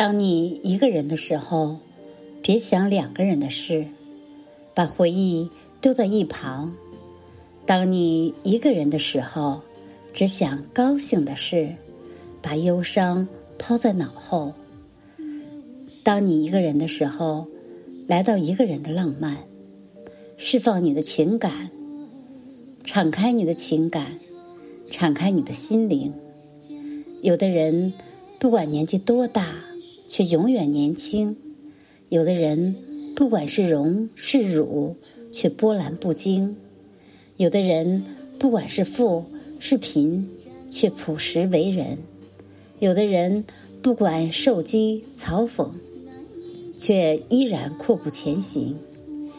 当你一个人的时候，别想两个人的事，把回忆丢在一旁；当你一个人的时候，只想高兴的事，把忧伤抛在脑后；当你一个人的时候，来到一个人的浪漫，释放你的情感，敞开你的情感，敞开你的心灵。有的人不管年纪多大。却永远年轻。有的人，不管是荣是辱，却波澜不惊；有的人，不管是富是贫，却朴实为人；有的人，不管受讥嘲讽，却依然阔步前行。